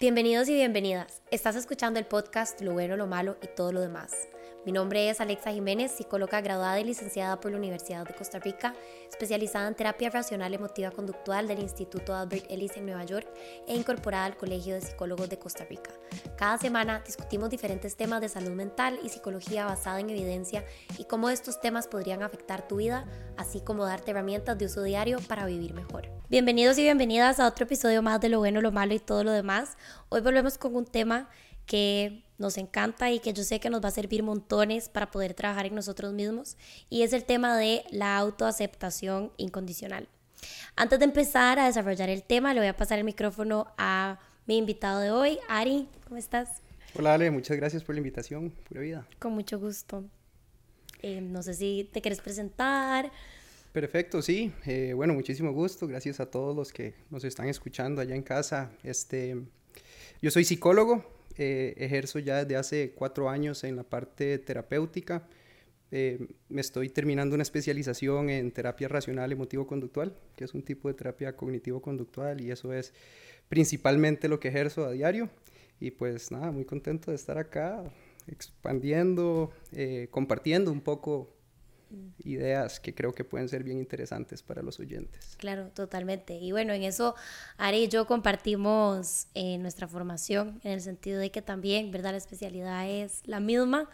Bienvenidos y bienvenidas. Estás escuchando el podcast Lo bueno, lo malo y todo lo demás. Mi nombre es Alexa Jiménez, psicóloga graduada y licenciada por la Universidad de Costa Rica, especializada en terapia racional emotiva conductual del Instituto Albert Ellis en Nueva York e incorporada al Colegio de Psicólogos de Costa Rica. Cada semana discutimos diferentes temas de salud mental y psicología basada en evidencia y cómo estos temas podrían afectar tu vida, así como darte herramientas de uso diario para vivir mejor. Bienvenidos y bienvenidas a otro episodio más de Lo bueno, lo malo y todo lo demás. Hoy volvemos con un tema que nos encanta y que yo sé que nos va a servir montones para poder trabajar en nosotros mismos y es el tema de la autoaceptación incondicional. Antes de empezar a desarrollar el tema, le voy a pasar el micrófono a mi invitado de hoy, Ari, ¿cómo estás? Hola Ale, muchas gracias por la invitación, pura vida. Con mucho gusto. Eh, no sé si te quieres presentar. Perfecto, sí. Eh, bueno, muchísimo gusto. Gracias a todos los que nos están escuchando allá en casa. Este, yo soy psicólogo, eh, ejerzo ya desde hace cuatro años en la parte terapéutica. Eh, me estoy terminando una especialización en terapia racional emotivo-conductual, que es un tipo de terapia cognitivo-conductual y eso es principalmente lo que ejerzo a diario. Y pues nada, muy contento de estar acá expandiendo, eh, compartiendo un poco ideas que creo que pueden ser bien interesantes para los oyentes. Claro, totalmente. Y bueno, en eso Ari y yo compartimos eh, nuestra formación en el sentido de que también, ¿verdad? La especialidad es la misma.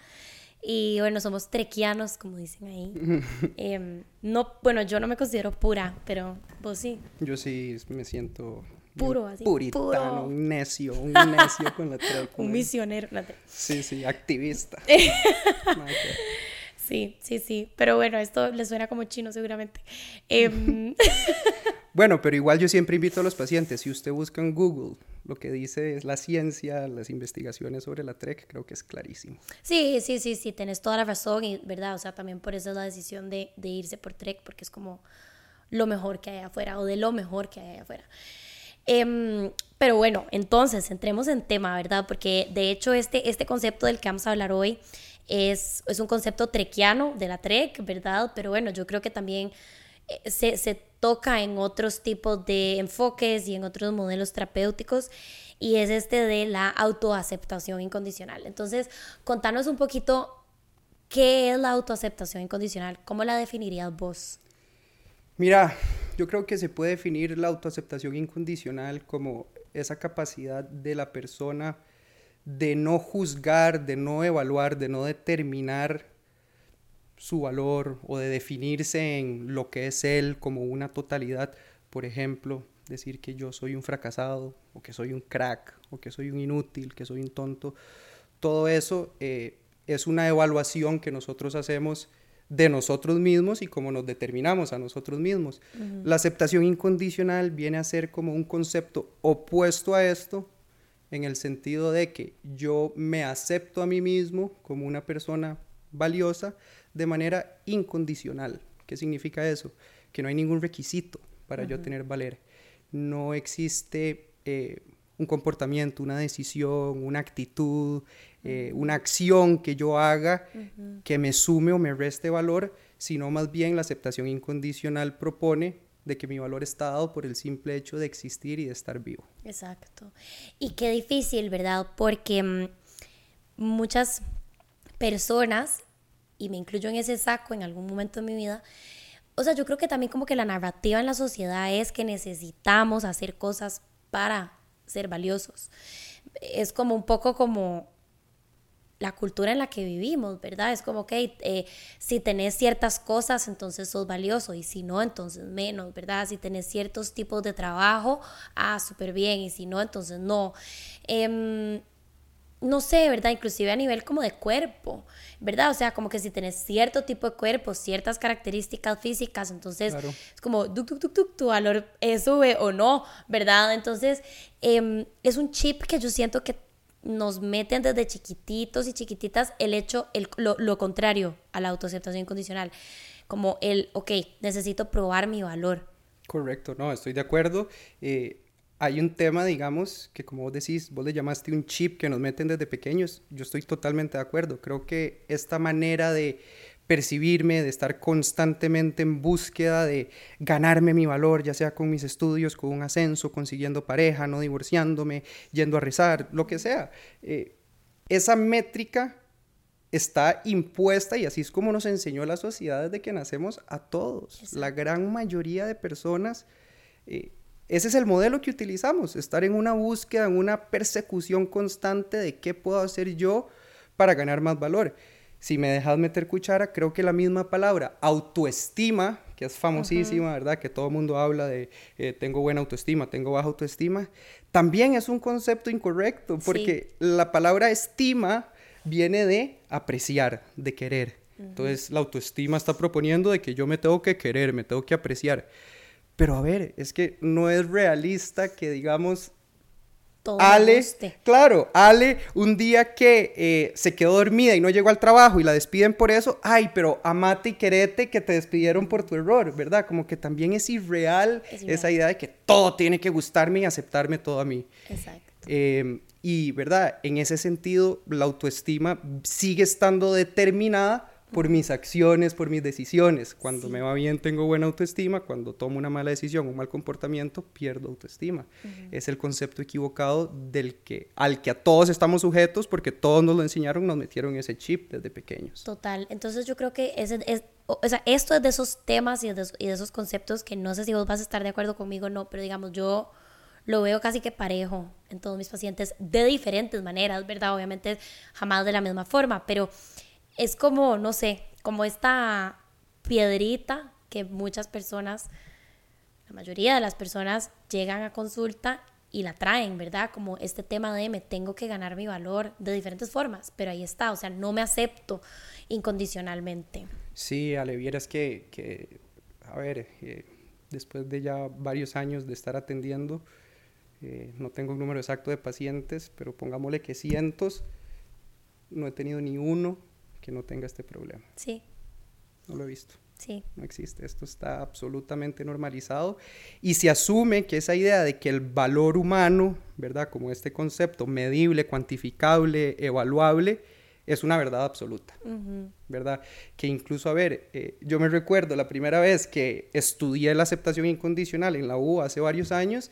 Y bueno, somos trequianos, como dicen ahí. Em, no, bueno, yo no me considero pura, pero vos sí. Yo sí me siento puro, así. Puritano, un necio, un necio con la trek. un misionero. Sí, sí, activista. Sí, sí, sí. Pero bueno, esto le suena como chino seguramente. Em, bueno, pero igual yo siempre invito a los pacientes, si usted busca en Google lo que dice es la ciencia, las investigaciones sobre la TREC, creo que es clarísimo. Sí, sí, sí, sí, tenés toda la razón y verdad, o sea, también por eso es la decisión de, de irse por TREC, porque es como lo mejor que hay afuera o de lo mejor que hay afuera. Em, pero bueno, entonces entremos en tema, ¿verdad? Porque de hecho este, este concepto del que vamos a hablar hoy es, es un concepto trequiano de la trek, ¿verdad? Pero bueno, yo creo que también eh, se, se toca en otros tipos de enfoques y en otros modelos terapéuticos y es este de la autoaceptación incondicional. Entonces, contanos un poquito qué es la autoaceptación incondicional, ¿cómo la definirías vos? Mira, yo creo que se puede definir la autoaceptación incondicional como esa capacidad de la persona de no juzgar, de no evaluar, de no determinar su valor o de definirse en lo que es él como una totalidad. Por ejemplo, decir que yo soy un fracasado o que soy un crack o que soy un inútil, que soy un tonto. Todo eso eh, es una evaluación que nosotros hacemos de nosotros mismos y cómo nos determinamos a nosotros mismos. La aceptación incondicional viene a ser como un concepto opuesto a esto, en el sentido de que yo me acepto a mí mismo como una persona valiosa de manera incondicional. ¿Qué significa eso? Que no hay ningún requisito para yo tener valer. No existe eh, un comportamiento, una decisión, una actitud, eh, una acción que yo haga que me sume o me reste valor, sino más bien la aceptación incondicional propone de que mi valor está dado por el simple hecho de existir y de estar vivo. Exacto. Y qué difícil, ¿verdad? Porque mm, muchas personas, y me incluyo en ese saco en algún momento de mi vida, o sea, yo creo que también como que la narrativa en la sociedad es que necesitamos hacer cosas para ser valiosos. Es como un poco como la cultura en la que vivimos, ¿verdad? Es como, que eh, si tenés ciertas cosas, entonces sos valioso, y si no, entonces menos, ¿verdad? Si tenés ciertos tipos de trabajo, ah, súper bien, y si no, entonces no. Em, no sé, ¿verdad? Inclusive a nivel como de cuerpo, ¿verdad? O sea, como que si tenés cierto tipo de cuerpo, ciertas características físicas, entonces es como, tu valor sube o no, ¿verdad? Entonces, em, es un chip que yo siento que nos meten desde chiquititos y chiquititas el hecho, el, lo, contrario a la autoaceptación incondicional, como el, ok, necesito probar mi valor. Correcto, no, estoy de acuerdo. Eh, hay un tema, digamos, que como vos decís, vos le llamaste un chip que nos meten desde pequeños. Yo estoy totalmente de acuerdo. Creo que esta manera de percibirme, de estar constantemente en búsqueda de ganarme mi valor, ya sea con mis estudios, con un ascenso, consiguiendo pareja, no divorciándome, yendo a rezar, lo que sea. Eh, esa métrica está impuesta y así es como nos enseñó la sociedad desde que nacemos a todos. La gran mayoría de personas, eh, ese es el modelo que utilizamos, estar en una búsqueda, en una persecución constante de qué puedo hacer yo para ganar más valor. Si me dejas meter cuchara, creo que la misma palabra autoestima, que es famosísima, ¿verdad? Que todo el mundo habla de eh, tengo buena autoestima, tengo baja autoestima, también es un concepto incorrecto, porque la palabra estima viene de apreciar, de querer. Entonces la autoestima está proponiendo de que yo me tengo que querer, me tengo que apreciar. Pero a ver, es que no es realista que digamos Ale, claro, Ale, un día que eh, se quedó dormida y no llegó al trabajo y la despiden por eso, ay, pero amate y querete que te despidieron por tu error, ¿verdad? Como que también es irreal, esa idea de que todo tiene que gustarme y aceptarme todo a mí. Exacto. Em, y, ¿verdad? En ese sentido, la autoestima sigue estando determinada por mis acciones, por mis decisiones. Cuando me va bien tengo buena autoestima, cuando tomo una mala decisión, un mal comportamiento, pierdo autoestima. Es el concepto equivocado del que, al que a todos estamos sujetos porque todos nos lo enseñaron, nos metieron ese chip desde pequeños. Total. Entonces yo creo que ese es, o sea, esto es de esos temas y de, y de esos conceptos que no sé si vos vas a estar de acuerdo conmigo o no, pero digamos, yo lo veo casi que parejo en todos mis pacientes de diferentes maneras, ¿verdad? Obviamente jamás de la misma forma, pero es como, no sé, como esta piedrita que muchas personas, la mayoría de las personas llegan a consulta y la traen, ¿verdad? Como este tema de me tengo que ganar mi valor de diferentes formas, pero ahí está, o sea, no me acepto incondicionalmente. Sí, Ale, vieras que, que a ver, eh, después de ya varios años de estar atendiendo, eh, no tengo un número exacto de pacientes, pero pongámosle que cientos, no he tenido ni uno que no tenga este problema. Sí. No lo he visto. Sí. No existe. Esto está absolutamente normalizado y se asume que esa idea de que el valor humano, ¿verdad? Como este concepto medible, cuantificable, evaluable, es una verdad absoluta, ¿verdad? Que incluso, a ver, eh, yo me recuerdo la primera vez que estudié la aceptación incondicional en la U hace varios años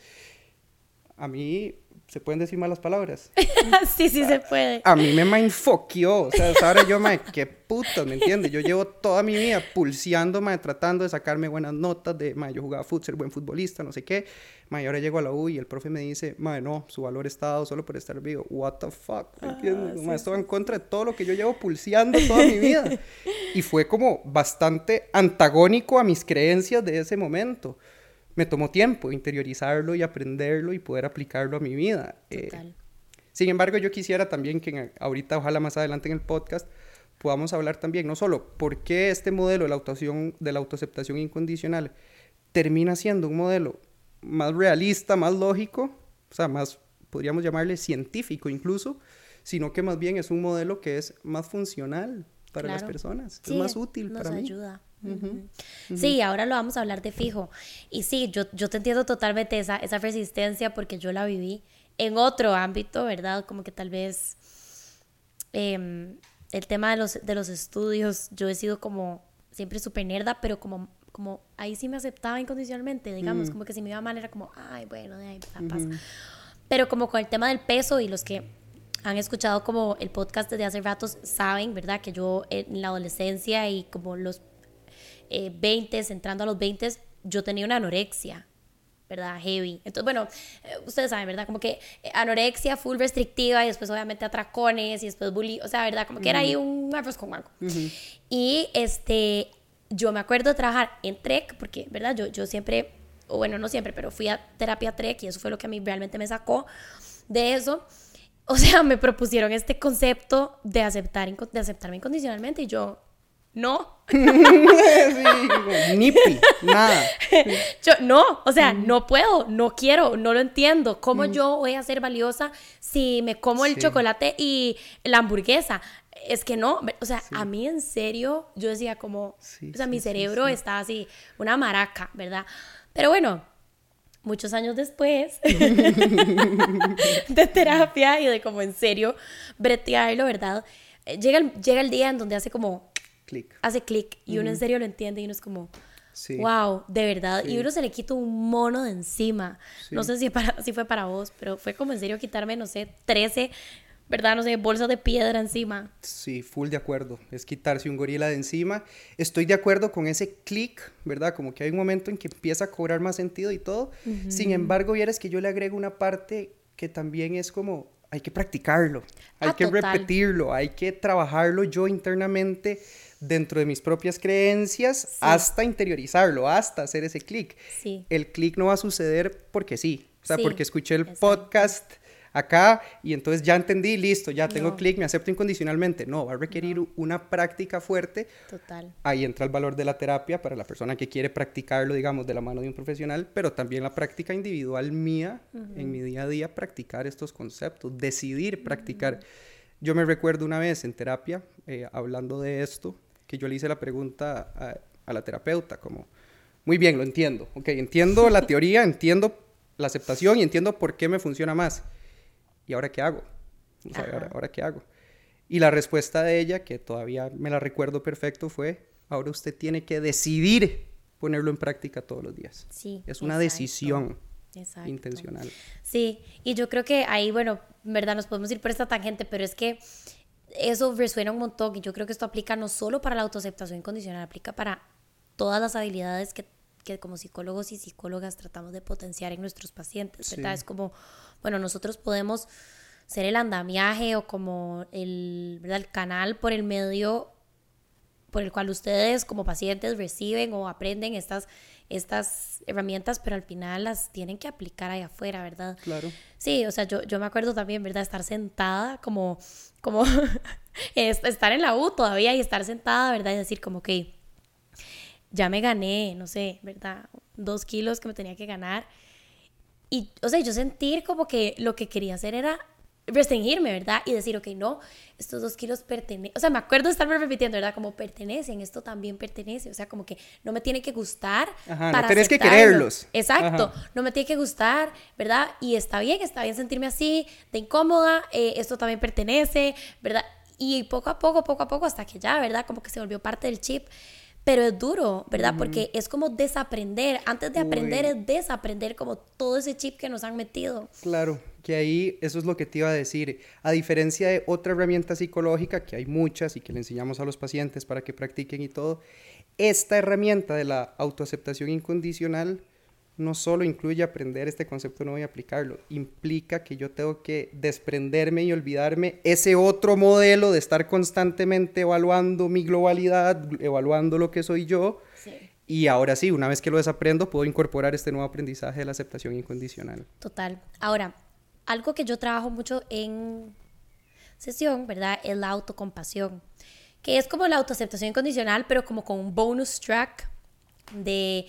a mí se pueden decir malas palabras. sí, sí se puede. A mí me mindfuckió. O sea, ahora yo, me, qué puto, ¿me entiendes? Yo llevo toda mi vida pulseando, tratando de sacarme buenas notas de, ma, yo jugaba fútbol, ser buen futbolista, no sé qué. Ma, y ahora llego a la U y el profe me dice, ma, no, su valor está dado solo por estar vivo. What the fuck, ¿me entiendes? esto va en contra de todo lo que yo llevo pulseando toda mi vida. Y fue como bastante antagónico a mis creencias de ese momento me tomó tiempo interiorizarlo y aprenderlo y poder aplicarlo a mi vida. Eh, sin embargo, yo quisiera también que ahorita, ojalá más adelante en el podcast, podamos hablar también, no solo por qué este modelo de la, autoaceptación, de la autoaceptación incondicional termina siendo un modelo más realista, más lógico, o sea, más, podríamos llamarle científico incluso, sino que más bien es un modelo que es más funcional para las personas, es más útil para mí. Sí, ahora lo vamos a hablar de fijo. Y sí, yo, yo te entiendo totalmente esa, esa resistencia porque yo la viví en otro ámbito, ¿verdad? Como que tal vez em, el tema de los, de los estudios, yo he sido como siempre súper nerda, pero como, como ahí sí me aceptaba incondicionalmente, digamos, como que si me iba mal era como, ay, bueno, de ahí pasa. Pero como con el tema del peso y los que han escuchado como el podcast desde hace ratos saben, ¿verdad? Que yo en la adolescencia y como los 20, eh, entrando a los 20, yo tenía una anorexia, ¿verdad? Heavy. Entonces, bueno, eh, ustedes saben, ¿verdad? Como que eh, anorexia full restrictiva y después obviamente atracones y después bullying, o sea, ¿verdad? Como que era ahí un arroz con mango. Y este, yo me acuerdo de trabajar en TREC, porque, ¿verdad? Yo, yo siempre, o bueno, no siempre, pero fui a terapia TREC y eso fue lo que a mí realmente me sacó de eso. O sea, me propusieron este concepto de aceptar, de aceptarme incondicionalmente y yo, no. nipi, nada. Yo, no, o sea, no puedo, no quiero, no lo entiendo. ¿Cómo yo voy a ser valiosa si me como el chocolate y la hamburguesa? Es que no, o sea, a mí en serio, yo decía como, o sea, mi cerebro está así, una maraca, ¿verdad? Pero bueno, muchos años después de terapia y de como en serio bretearlo, ¿verdad? Llega el, llega el día en donde hace como clic. Hace clic y uno en serio lo entiende y uno es como, wow, de verdad. Y uno se le quita un mono de encima. No sé si, para, si fue para vos, pero fue como en serio quitarme, no sé, 13 ¿verdad? No sé, bolsas de piedra encima. Sí, full de acuerdo. Es quitarse un gorila de encima. Estoy de acuerdo con ese clic, ¿verdad? Como que hay un momento en que empieza a cobrar más sentido y todo. Sin embargo, vieras que yo le agrego una parte que también es como, hay que practicarlo, hay ah, que repetirlo, hay que trabajarlo yo internamente dentro de mis propias creencias hasta interiorizarlo, hasta hacer ese clic. Sí. El clic no va a suceder porque sí, o sea, porque escuché el podcast acá y entonces ya entendí, listo, ya tengo clic, me acepto incondicionalmente. No, va a requerir una práctica fuerte. Total. Ahí entra el valor de la terapia para la persona que quiere practicarlo, digamos, de la mano de un profesional, pero también la práctica individual mía en mi día a día, practicar estos conceptos, decidir practicar. Yo me recuerdo una vez en terapia, eh, hablando de esto, que yo le hice la pregunta a, a la terapeuta, como, muy bien, lo entiendo, ok, entiendo la teoría, entiendo la aceptación y entiendo por qué me funciona más. ¿y ahora qué hago? O sea, ¿ahora, ¿ahora, qué hago? Y la respuesta de ella, que todavía me la recuerdo perfecto, fue, ahora usted tiene que decidir ponerlo en práctica todos los días. Sí. Es una decisión intencional. Sí, y yo creo que ahí, bueno, verdad, nos podemos ir por esta tangente, pero es que eso resuena un montón y yo creo que esto aplica no solo para la autoaceptación incondicional, aplica para todas las habilidades que, que como psicólogos y psicólogas tratamos de potenciar en nuestros pacientes, ¿verdad? Es como bueno, nosotros podemos ser el andamiaje o como el, el canal por el medio por el cual ustedes como pacientes reciben o aprenden estas, estas herramientas, pero al final las tienen que aplicar ahí afuera, ¿verdad? Claro. Sí, o sea, yo, yo me acuerdo también, ¿verdad? Estar sentada como, como estar en la U todavía y estar sentada, ¿verdad? Y decir como que ya me gané, no sé, ¿verdad? Dos kilos que me tenía que ganar y, o sea, yo sentir como que lo que quería hacer era restringirme, ¿verdad? Y decir, ok, no, estos dos kilos pertenecen, o sea, me acuerdo de estarme repitiendo, ¿verdad? Como pertenecen, esto también pertenece, o sea, como que no me tiene que gustar. Ajá, para no tenés que quererlos. Exacto, no me tiene que gustar, ¿verdad? Y está bien, está bien sentirme así, de incómoda, eh, esto también pertenece, ¿verdad? Y poco a poco, poco a poco, hasta que ya, ¿verdad? Como que se volvió parte del chip. Pero es duro, ¿verdad? Porque es como desaprender. Antes de aprender es desaprender como todo ese chip que nos han metido. Claro, que ahí eso es lo que te iba a decir. A diferencia de otra herramienta psicológica, que hay muchas y que le enseñamos a los pacientes para que practiquen y todo, esta herramienta de la autoaceptación incondicional no solo incluye aprender este concepto nuevo y aplicarlo, implica que yo tengo que desprenderme y olvidarme ese otro modelo de estar constantemente evaluando mi globalidad, evaluando lo que soy yo. Y ahora sí, una vez que lo desaprendo, puedo incorporar este nuevo aprendizaje de la aceptación incondicional. Total. Ahora, algo que yo trabajo mucho en sesión, ¿verdad? Es la autocompasión, que es como la autoaceptación incondicional, pero como con un bonus track de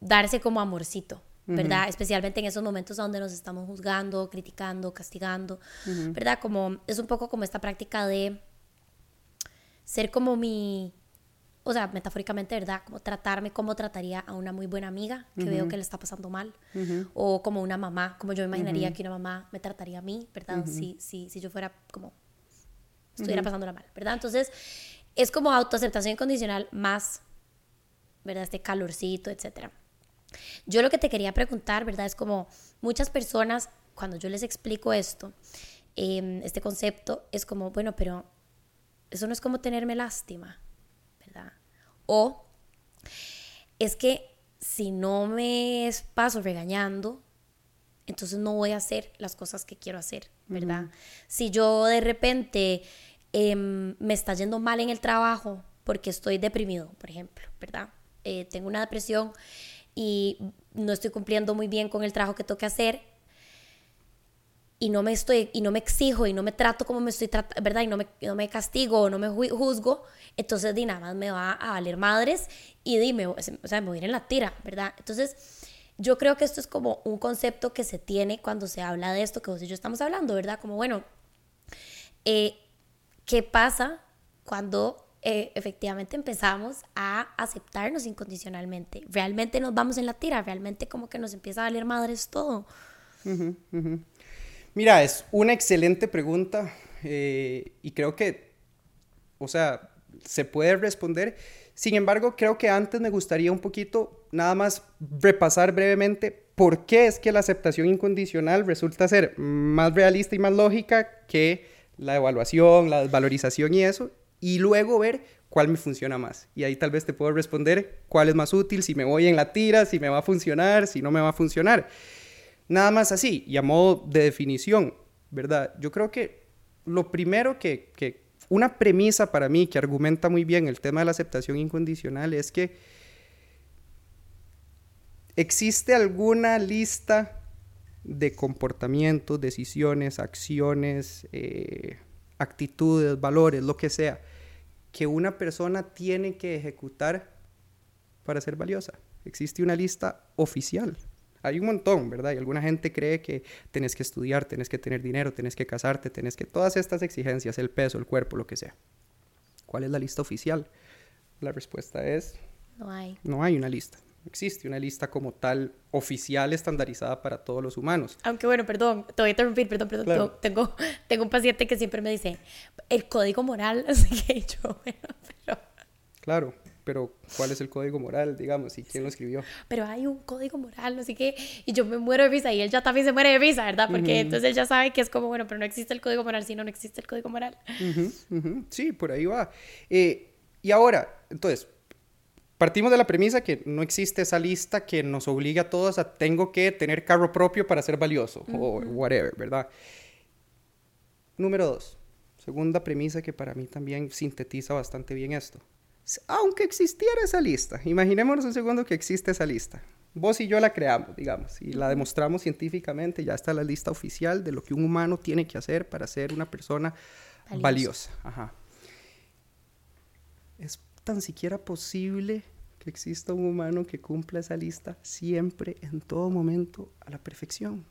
darse como amorcito, ¿verdad? Especialmente en esos momentos donde nos estamos juzgando, criticando, castigando, ¿verdad? Como es un poco como esta práctica de ser como mi, o sea, metafóricamente, ¿verdad? Como tratarme como trataría a una muy buena amiga que veo que le está pasando mal, o como una mamá, como yo imaginaría que una mamá me trataría a mí, ¿verdad? Si, si, si yo fuera como, estuviera pasándola mal, ¿verdad? Entonces, es como autoaceptación incondicional más, ¿verdad? Este calorcito, etcétera. Yo lo que te quería preguntar, ¿verdad? Es como muchas personas, cuando yo les explico esto, em, este concepto, es como, bueno, pero eso no es como tenerme lástima. O es que si no me paso regañando, entonces no voy a hacer las cosas que quiero hacer, ¿verdad? Si yo de repente em, me está yendo mal en el trabajo porque estoy deprimido, por ejemplo, ¿verdad? Eh, tengo una depresión y no estoy cumpliendo muy bien con el trabajo que tengo que hacer y no me estoy y no me exijo y no me trato como me estoy tratando, ¿verdad? Y no me, no me castigo no me juzgo, entonces di nada más me va a valer madres y dime, o sea, me voy a ir en la tira, ¿verdad? Entonces, yo creo que esto es como un concepto que se tiene cuando se habla de esto que vos y yo estamos hablando, ¿verdad? Como, bueno, eh, ¿qué pasa cuando eh, efectivamente empezamos a aceptarnos incondicionalmente. Realmente nos vamos en la tira, realmente como que nos empieza a valer madres todo. Mira, es una excelente pregunta eh, y creo que, o sea, se puede responder. Sin embargo, creo que antes me gustaría un poquito nada más repasar brevemente por qué es que la aceptación incondicional resulta ser más realista y más lógica que la evaluación, la valorización y eso, y luego ver cuál me funciona más. Y ahí tal vez te puedo responder cuál es más útil, si me voy en la tira, si me va a funcionar, si no me va a funcionar. Nada más así, y a modo de definición, ¿verdad? Yo creo que lo primero que, que una premisa para mí que argumenta muy bien el tema de la aceptación incondicional es que existe alguna lista de comportamientos, decisiones, acciones, eh, actitudes, valores, lo que sea, que una persona tiene que ejecutar para ser valiosa. Existe una lista oficial. Hay un montón, ¿verdad? Y alguna gente cree que tenés que estudiar, tenés que tener dinero, tenés que casarte, tenés que... Todas estas exigencias, el peso, el cuerpo, lo que sea. ¿Cuál es la lista oficial? La respuesta es... No hay. No hay una lista. Existe una lista como tal oficial estandarizada para todos los humanos. Aunque bueno, perdón, te voy a interrumpir, perdón, perdón. Claro. Tengo, tengo un paciente que siempre me dice, el código moral, así que yo, bueno, pero... Claro, pero ¿cuál es el código moral, digamos? ¿Y quién lo escribió? pero hay un código moral, no sé qué, y yo me muero de risa y él ya también se muere de risa, ¿verdad? Porque entonces él ya sabe que es como, bueno, pero no existe el código moral si no, no existe el código moral. Ujú, ujú. Sí, por ahí va. Eh, y ahora, entonces, partimos de la premisa que no existe esa lista que nos obliga a todos a tengo que tener carro propio para ser valioso o whatever, ¿verdad? Número dos, segunda premisa que para mí también sintetiza bastante bien esto. Aunque existiera esa lista, imaginémonos un segundo que existe esa lista. Vos y yo la creamos, digamos, y la demostramos científicamente, ya está la lista oficial de lo que un humano tiene que hacer para ser una persona Valiosa. valiosa. Ajá. ¿Es tan siquiera posible que exista un humano que cumpla esa lista siempre, en todo momento, a la perfección?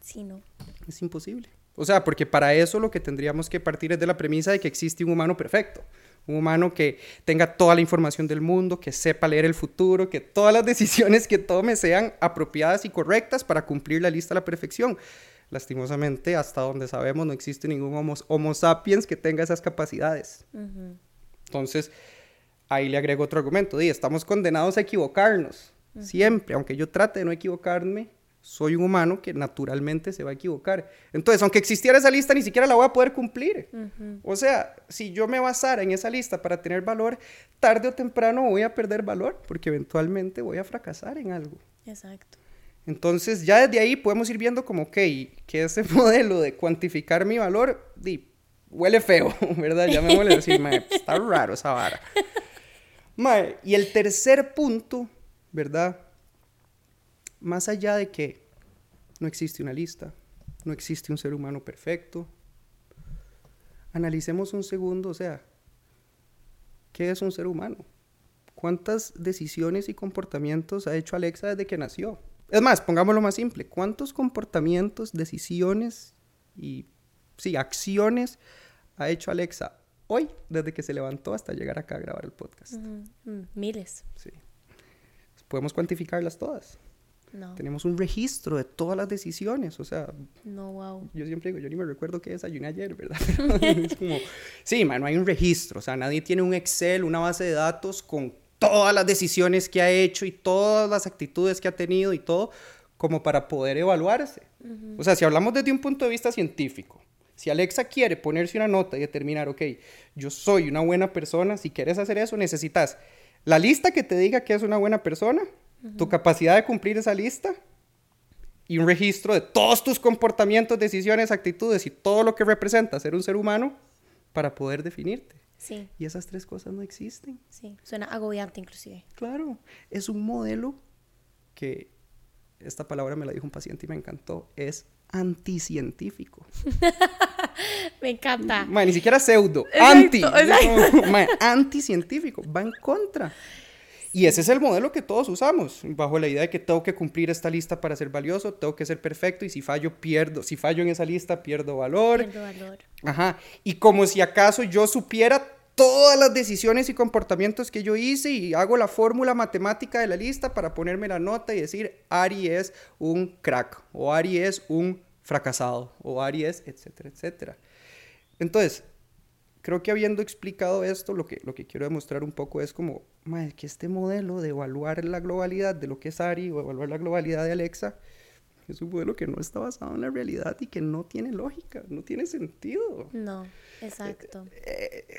Sí, no. Es imposible. O sea, porque para eso lo que tendríamos que partir es de la premisa de que existe un humano perfecto. Un humano que tenga toda la información del mundo, que sepa leer el futuro, que todas las decisiones que tome sean apropiadas y correctas para cumplir la lista a la perfección. Lastimosamente, hasta donde sabemos, no existe ningún homo, homo sapiens que tenga esas capacidades. Entonces, ahí le agrego otro argumento. Di, estamos condenados a equivocarnos. Siempre, aunque yo trate de no equivocarme, soy un humano que naturalmente se va a equivocar. Entonces, aunque existiera esa lista, ni siquiera la voy a poder cumplir. O sea, si yo me basara en esa lista para tener valor, tarde o temprano voy a perder valor, porque eventualmente voy a fracasar en algo. Exacto. Entonces, ya desde ahí podemos ir viendo como, ok, que ese modelo de cuantificar mi valor, di, huele feo, ¿verdad? Ya me huele a decir, mae, está raro esa vara. Mae, y el tercer punto, ¿verdad? Más allá de que no existe una lista, no existe un ser humano perfecto, analicemos un segundo, o sea, ¿qué es un ser humano? ¿Cuántas decisiones y comportamientos ha hecho Alexa desde que nació? Es más, pongámoslo más simple, ¿cuántos comportamientos, decisiones y, sí, acciones ha hecho Alexa hoy desde que se levantó hasta llegar acá a grabar el podcast? Mm, Miles. Sí. Podemos cuantificarlas todas. No. Tenemos un registro de todas las decisiones, o sea, No, wow. yo siempre digo, yo ni me recuerdo qué desayuné ayer, ¿verdad? es como, sí, man, no hay un registro, o sea, nadie tiene un Excel, una base de datos con todas las decisiones que ha hecho y todas las actitudes que ha tenido y todo, como para poder evaluarse. O sea, si hablamos desde un punto de vista científico, si Alexa quiere ponerse una nota y determinar, ok, yo soy una buena persona, si quieres hacer eso, necesitas la lista que te diga que es una buena persona, tu capacidad de cumplir esa lista y un registro de todos tus comportamientos, decisiones, actitudes y todo lo que representa ser un ser humano para poder definirte. Sí, Y esas tres cosas no existen. sí. Suena agobiante inclusive. Claro, es un modelo que, esta palabra me la dijo un paciente y me encantó, es anticientífico. Me encanta. Ma, ni siquiera pseudo, Exacto, anti. exacto. Ma, anticientífico, va en contra. Y ese es el modelo que todos usamos, bajo la idea de que tengo que cumplir esta lista para ser valioso, tengo que ser perfecto y si fallo, pierdo. Si fallo en esa lista, pierdo valor. Pierdo valor. Ajá. Y como si acaso yo supiera todas las decisiones y comportamientos que yo hice y hago la fórmula matemática de la lista para ponerme la nota y decir, Ari es un crack, o Ari es un fracasado, o Ari es, etcétera, etcétera. Entonces, creo que habiendo explicado esto, lo que, lo que quiero demostrar un poco es como, madre, que este modelo de evaluar la globalidad de lo que es Ari o evaluar la globalidad de Alexa es un modelo que no está basado en la realidad y que no tiene lógica, no tiene sentido. No, exacto. Eh, eh,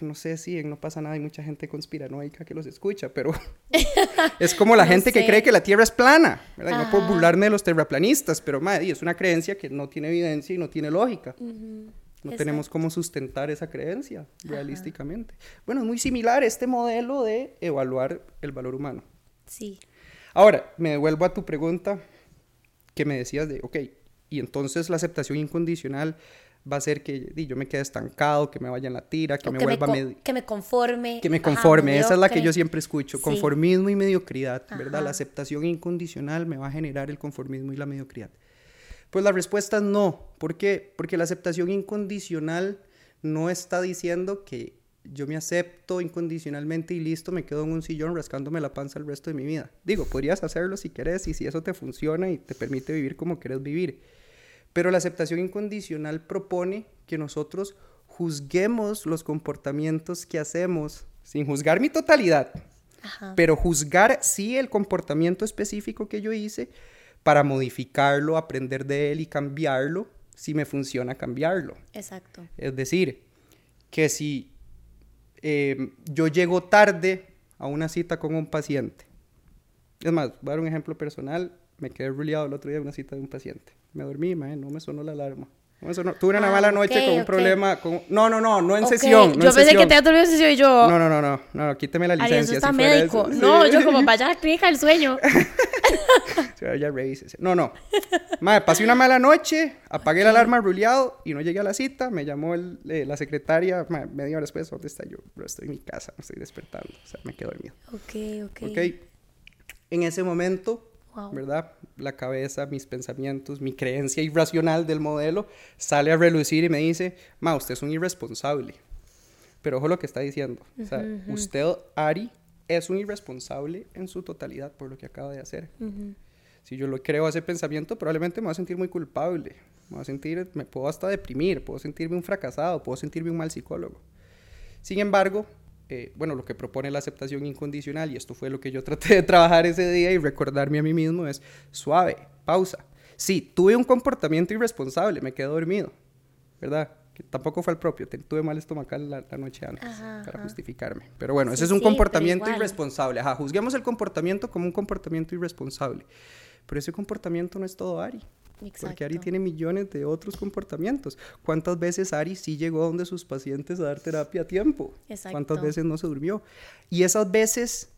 no sé si no pasa nada, hay mucha gente conspiranoica que los escucha, pero es como la gente que cree que la Tierra es plana, ¿verdad? Y no puedo burlarme de los terraplanistas, pero madre, es una creencia que no tiene evidencia y no tiene lógica. No tenemos cómo sustentar esa creencia realísticamente. Bueno, es muy similar este modelo de evaluar el valor humano. Sí. Ahora, me devuelvo a tu pregunta que me decías de, ok, y entonces la aceptación incondicional va a ser que yo me quede estancado, que me vaya en la tira, que me vuelva... que me conforme. Que me conforme, esa es la que yo siempre escucho, conformismo y mediocridad, ¿verdad? La aceptación incondicional me va a generar el conformismo y la mediocridad. Pues la respuesta es no. ¿Por qué? Porque la aceptación incondicional no está diciendo que yo me acepto incondicionalmente y listo, me quedo en un sillón rascándome la panza el resto de mi vida. Digo, podrías hacerlo si querés y si eso te funciona y te permite vivir como querés vivir. Pero la aceptación incondicional propone que nosotros juzguemos los comportamientos que hacemos sin juzgar mi totalidad, pero juzgar sí el comportamiento específico que yo hice para modificarlo, aprender de él y cambiarlo si me funciona cambiarlo. Exacto. Es decir, que si Em, yo llego tarde a una cita con un paciente. Es más, voy a dar un ejemplo personal. Me quedé ruleado el otro día en una cita de un paciente. Me dormí, no me sonó la alarma. Tuve una ah, mala noche con un problema. Con... No, no, no, no en sesión. yo pensé que te había dormido en sesión y yo. No, no, no, no, no, quíteme la licencia. Ay, eso está médico. No, yo como vaya a la clínica del sueño. ya No, no. Madre, pasé una mala noche, apagué la alarma ruleado y no llegué a la cita. Me llamó el, eh, la secretaria media hora después. ¿Dónde está yo? Pero estoy en mi casa, me estoy despertando. O sea, me quedo dormido. Ok, ok. Ok. En ese momento ¿verdad? La cabeza, mis pensamientos, mi creencia irracional del modelo sale a relucir y me dice, ma, usted es un irresponsable. Pero ojo lo que está diciendo. O sea, usted, Ari, es un irresponsable en su totalidad por lo que acaba de hacer. Si yo lo creo ese pensamiento, probablemente me voy a sentir muy culpable. Me voy a sentir, me puedo hasta deprimir, puedo sentirme un fracasado, puedo sentirme un mal psicólogo. Sin embargo, eh, bueno, lo que propone la aceptación incondicional, y esto fue lo que yo traté de trabajar ese día y recordarme a mí mismo, es suave, pausa. Sí, tuve un comportamiento irresponsable, me quedé dormido, ¿verdad? Que tampoco fue el propio, tuve mal estomacal la, noche antes para justificarme. Pero bueno, ese es un comportamiento irresponsable. Ajá, juzguemos el comportamiento como un comportamiento irresponsable. Pero ese comportamiento no es todo Ari. Porque Ari tiene millones de otros comportamientos. ¿Cuántas veces Ari sí llegó a donde sus pacientes a dar terapia a tiempo? Exacto. ¿Cuántas veces no se durmió? Y esas veces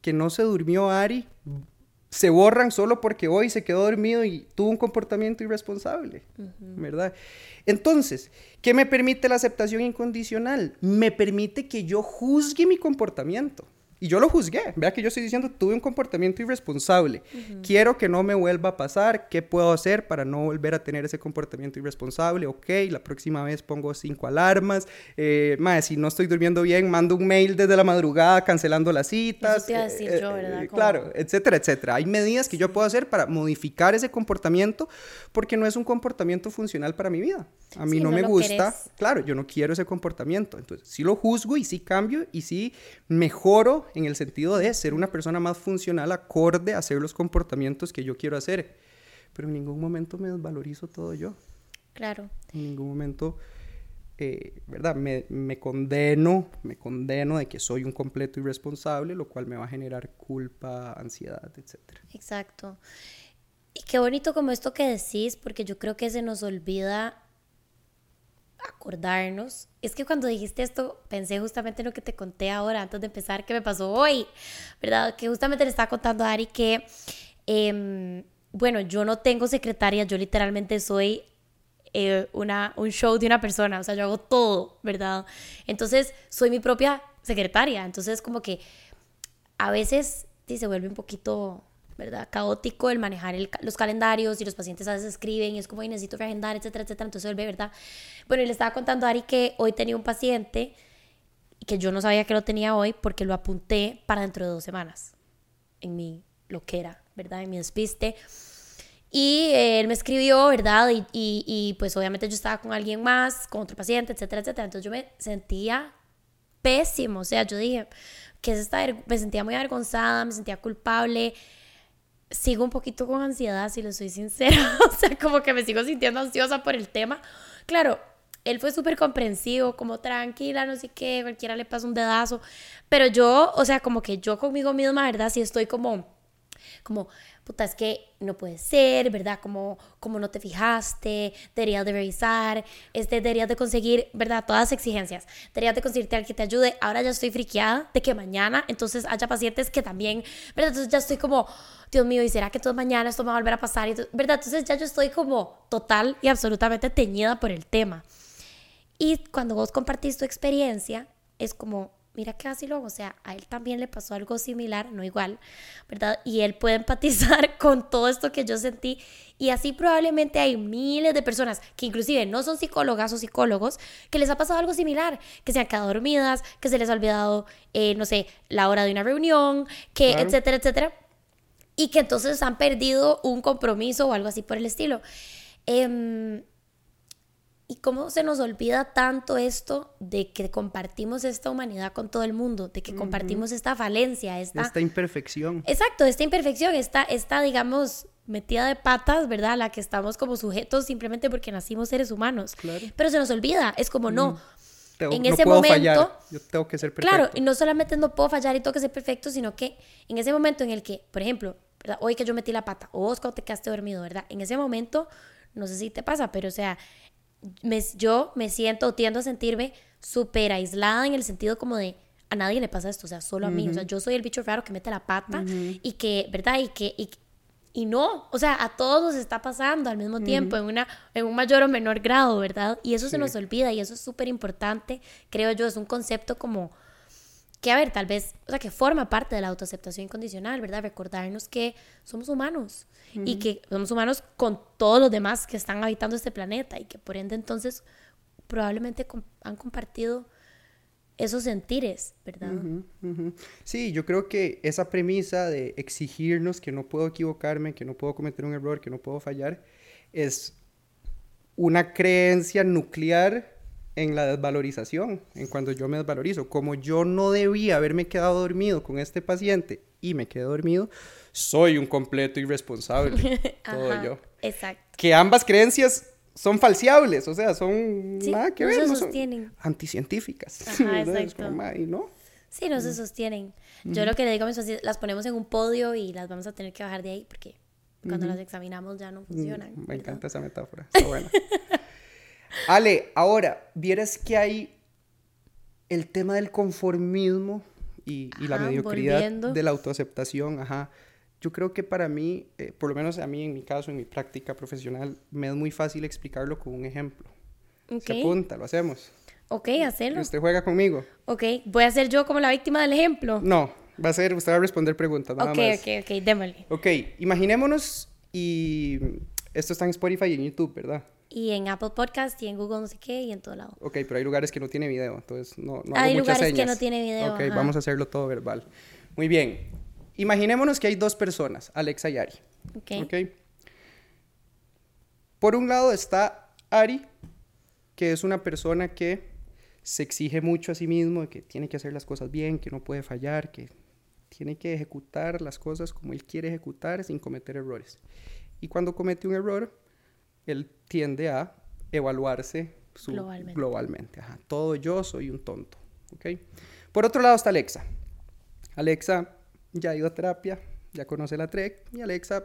que no se durmió Ari se borran solo porque hoy se quedó dormido y tuvo un comportamiento irresponsable, ¿verdad? Entonces, ¿qué me permite la aceptación incondicional? Me permite que yo juzgue mi comportamiento. Y yo lo juzgué. Vea que yo estoy diciendo, tuve un comportamiento irresponsable. Quiero que no me vuelva a pasar. ¿Qué puedo hacer para no volver a tener ese comportamiento irresponsable? Ok, la próxima vez pongo cinco alarmas. Eh, si no estoy durmiendo bien, mando un mail desde la madrugada cancelando las citas. Eso te decir yo, ¿verdad? Eh, claro, etcétera, etcétera. Hay medidas que yo puedo hacer para modificar ese comportamiento porque no es un comportamiento funcional para mi vida. A mí no, me gusta. Claro, yo no quiero ese comportamiento. Entonces, sí lo juzgo y sí cambio y sí mejoro en el sentido de ser una persona más funcional acorde a hacer los comportamientos que yo quiero hacer. Pero en ningún momento me desvalorizo todo yo. Claro. En ningún momento, eh, ¿verdad? Me, me, condeno, me condeno de que soy un completo irresponsable, lo cual me va a generar culpa, ansiedad, etc. Exacto. Y qué bonito como esto que decís, porque yo creo que se nos olvida acordarnos. Es que cuando dijiste esto, pensé justamente en lo que te conté ahora, antes de empezar, que me pasó hoy, ¿verdad? Que justamente le estaba contando a Ari que, em, bueno, yo no tengo secretaria, yo literalmente soy eh, una, un show de una persona, o sea, yo hago todo, ¿verdad? Entonces, soy mi propia secretaria, entonces como que a veces sí, se vuelve un poquito ¿verdad? Caótico el manejar los calendarios y los pacientes a veces escriben y es como, necesito reagendar, etcétera, etcétera. Entonces vuelve, ¿verdad? Bueno, y le estaba contando a Ari que hoy tenía un paciente que yo no sabía que lo tenía hoy porque lo apunté para dentro de dos semanas en mi loquera, ¿verdad? En mi despiste. Y él me escribió, ¿verdad? Y, y, y, pues obviamente yo estaba con alguien más, con otro paciente, etcétera, etcétera. Entonces yo me sentía pésimo. O sea, yo dije, que es esta? Me sentía muy avergonzada, me sentía culpable. Sigo un poquito con ansiedad, si lo soy sincera. o sea, como que me sigo sintiendo ansiosa por el tema. Claro, él fue súper comprensivo, como tranquila, no sé qué, cualquiera le pasa un dedazo. Pero yo, o sea, como que yo conmigo misma, ¿verdad? Sí estoy como, como, puta, es que no puede ser, ¿verdad? Como, como no te fijaste, deberías de revisar, este, deberías de conseguir, ¿verdad? Todas las exigencias, deberías de conseguirte alguien que te ayude. Ahora ya estoy friqueada de que mañana, entonces haya pacientes que también, ¿verdad? Entonces ya estoy como, Dios mío, ¿y será que todo mañana esto me va a volver a pasar? ¿Verdad? Entonces ya yo estoy como total y absolutamente teñida por el tema. Y cuando vos compartís tu experiencia, es como, mira qué luego, o sea, a él también le pasó algo similar, no igual, ¿verdad? Y él puede empatizar con todo esto que yo sentí. Y así probablemente hay miles de personas que inclusive no son psicólogas o psicólogos, que les ha pasado algo similar, que se han quedado dormidas, que se les ha olvidado, eh, no sé, la hora de una reunión, que etcétera, etcétera. Y que entonces han perdido un compromiso o algo así por el estilo. Eh, y cómo se nos olvida tanto esto de que compartimos esta humanidad con todo el mundo, de que compartimos esta falencia, esta... Esta imperfección. Exacto, esta imperfección, esta, esta, digamos, metida de patas, ¿verdad? La que estamos como sujetos simplemente porque nacimos seres humanos. Claro. Pero se nos olvida, es como, no, en ese momento... Yo tengo que ser perfecto. Claro, y no solamente no puedo fallar y tengo que ser perfecto, sino que en ese momento en el que, por ejemplo, hoy que yo metí la pata, o vos cuando te quedaste dormido, ¿verdad? En ese momento, no sé si te pasa, pero o sea, yo me siento, tiendo a sentirme súper aislada en el sentido como de a nadie le pasa esto, o sea, solo a mí, o sea, yo soy el bicho raro que mete la pata y que, ¿verdad? Y que, y, no, o sea, a todos nos está pasando al mismo tiempo, en, una, en un mayor o menor grado, ¿verdad? Y eso se nos olvida y eso es súper importante, creo yo, es un concepto como que, a ver, tal vez, o sea, que forma parte de la autoaceptación incondicional, ¿verdad? Recordarnos que somos humanos y que somos humanos con todos los demás que están habitando este planeta y que por ende entonces probablemente han compartido esos sentires, ¿verdad? Sí, yo creo que esa premisa de exigirnos que no puedo equivocarme, que no puedo cometer un error, que no puedo fallar, es una creencia nuclear en la desvalorización, en cuando yo me desvalorizo. Como yo no debía haberme quedado dormido con este paciente y me quedé dormido, soy un completo irresponsable. todo yo. Exacto. Que ambas creencias son falseables, o sea, son nada que no ver, se sostienen. anticientíficas. Ajá, exacto. ¿no? Sí, no se sostienen. Yo lo que le digo a mis pacientes, las ponemos en un podio y las vamos a tener que bajar de ahí porque cuando las examinamos ya no funcionan. Me encanta esa metáfora, está buena. Ale, ahora, vieras que hay el tema del conformismo y, la mediocridad de la autoaceptación, ajá. Yo creo que para mí, eh, por lo menos a mí en mi caso, en mi práctica profesional, me es muy fácil explicarlo con un ejemplo. Se apunta, lo hacemos. Ok, hacerlo. usted juega conmigo. Ok, ¿voy a ser yo como la víctima del ejemplo? No, va a ser, usted va a responder preguntas, nada okay, más. Ok, ok, démosle. Ok, imaginémonos y esto está en Spotify y en YouTube, ¿verdad? Y en Apple Podcast y en Google no sé qué y en todo lado. Ok, pero hay lugares que no tiene video, entonces no, no Hay lugares que no tiene video. Ok, vamos a hacerlo todo verbal. Muy bien. Imaginémonos que hay dos personas, Alexa y Ari. Ok. okay. Por un lado está Ari, que es una persona que se exige mucho a sí mismo, que tiene que hacer las cosas bien, que no puede fallar, que tiene que ejecutar las cosas como él quiere ejecutar sin cometer errores. Y cuando comete un error, él tiende a evaluarse globalmente. Todo yo soy un tonto. ¿okay? Por otro lado está Alexa. Alexa ya ha ido a terapia, ya conoce la TREC y Alexa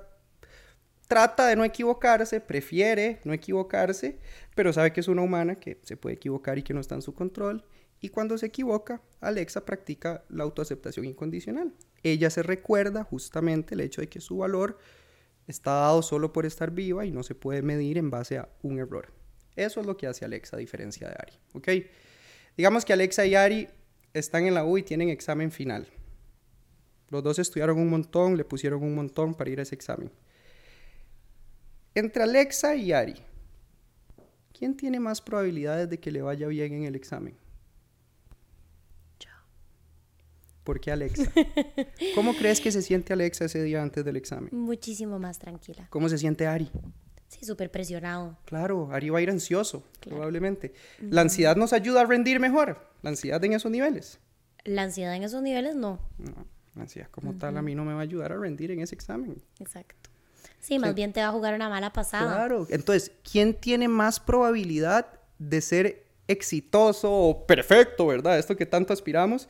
trata de no equivocarse, prefiere no equivocarse, pero sabe que es una humana que se puede equivocar y que no está en su control. Y cuando se equivoca, Alexa practica la autoaceptación incondicional. Ella se recuerda justamente el hecho de que su valor está dado solo por estar viva y no se puede medir en base a un error. Eso es lo que hace Alexa a diferencia de Ari. Digamos que Alexa y Ari están en la U y tienen examen final. Los dos estudiaron un montón, le pusieron un montón para ir a ese examen. Entre Alexa y Ari, ¿quién tiene más probabilidades de que le vaya bien en el examen? Yo. ¿Por qué Alexa? ¿Cómo crees que se siente Alexa ese día antes del examen? Muchísimo más tranquila. ¿Cómo se siente Ari? Sí, súper presionado. Claro, Ari va a ir ansioso, probablemente. ¿La ansiedad nos ayuda a rendir mejor? ¿La ansiedad en esos niveles? La ansiedad en esos niveles no. No, la ansiedad como tal a mí no me va a ayudar a rendir en ese examen. Exacto. Sí, más bien te va a jugar una mala pasada. Claro, entonces, ¿quién tiene más probabilidad de ser exitoso o perfecto, verdad? Esto que tanto aspiramos.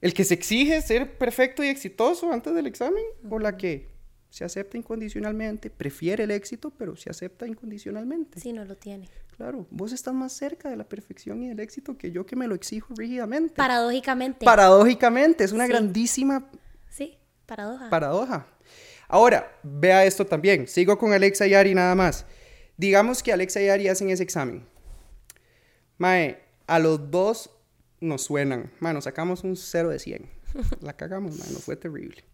¿El que se exige ser perfecto y exitoso antes del examen? ¿O la que se acepta incondicionalmente, prefiere el éxito, pero se acepta incondicionalmente? Sí, no lo tiene. Claro, vos estás más cerca de la perfección y del éxito que yo que me lo exijo rígidamente. Paradójicamente. Paradójicamente, es una grandísima Sí, paradoja. paradoja. Ahora, vea esto también. Sigo con Alexa y Ari nada más. Digamos que Alexa y Ari hacen ese examen. Mae, a los dos nos suenan. Mae, nos sacamos un 0 de 100. La cagamos, mae, nos fue terrible.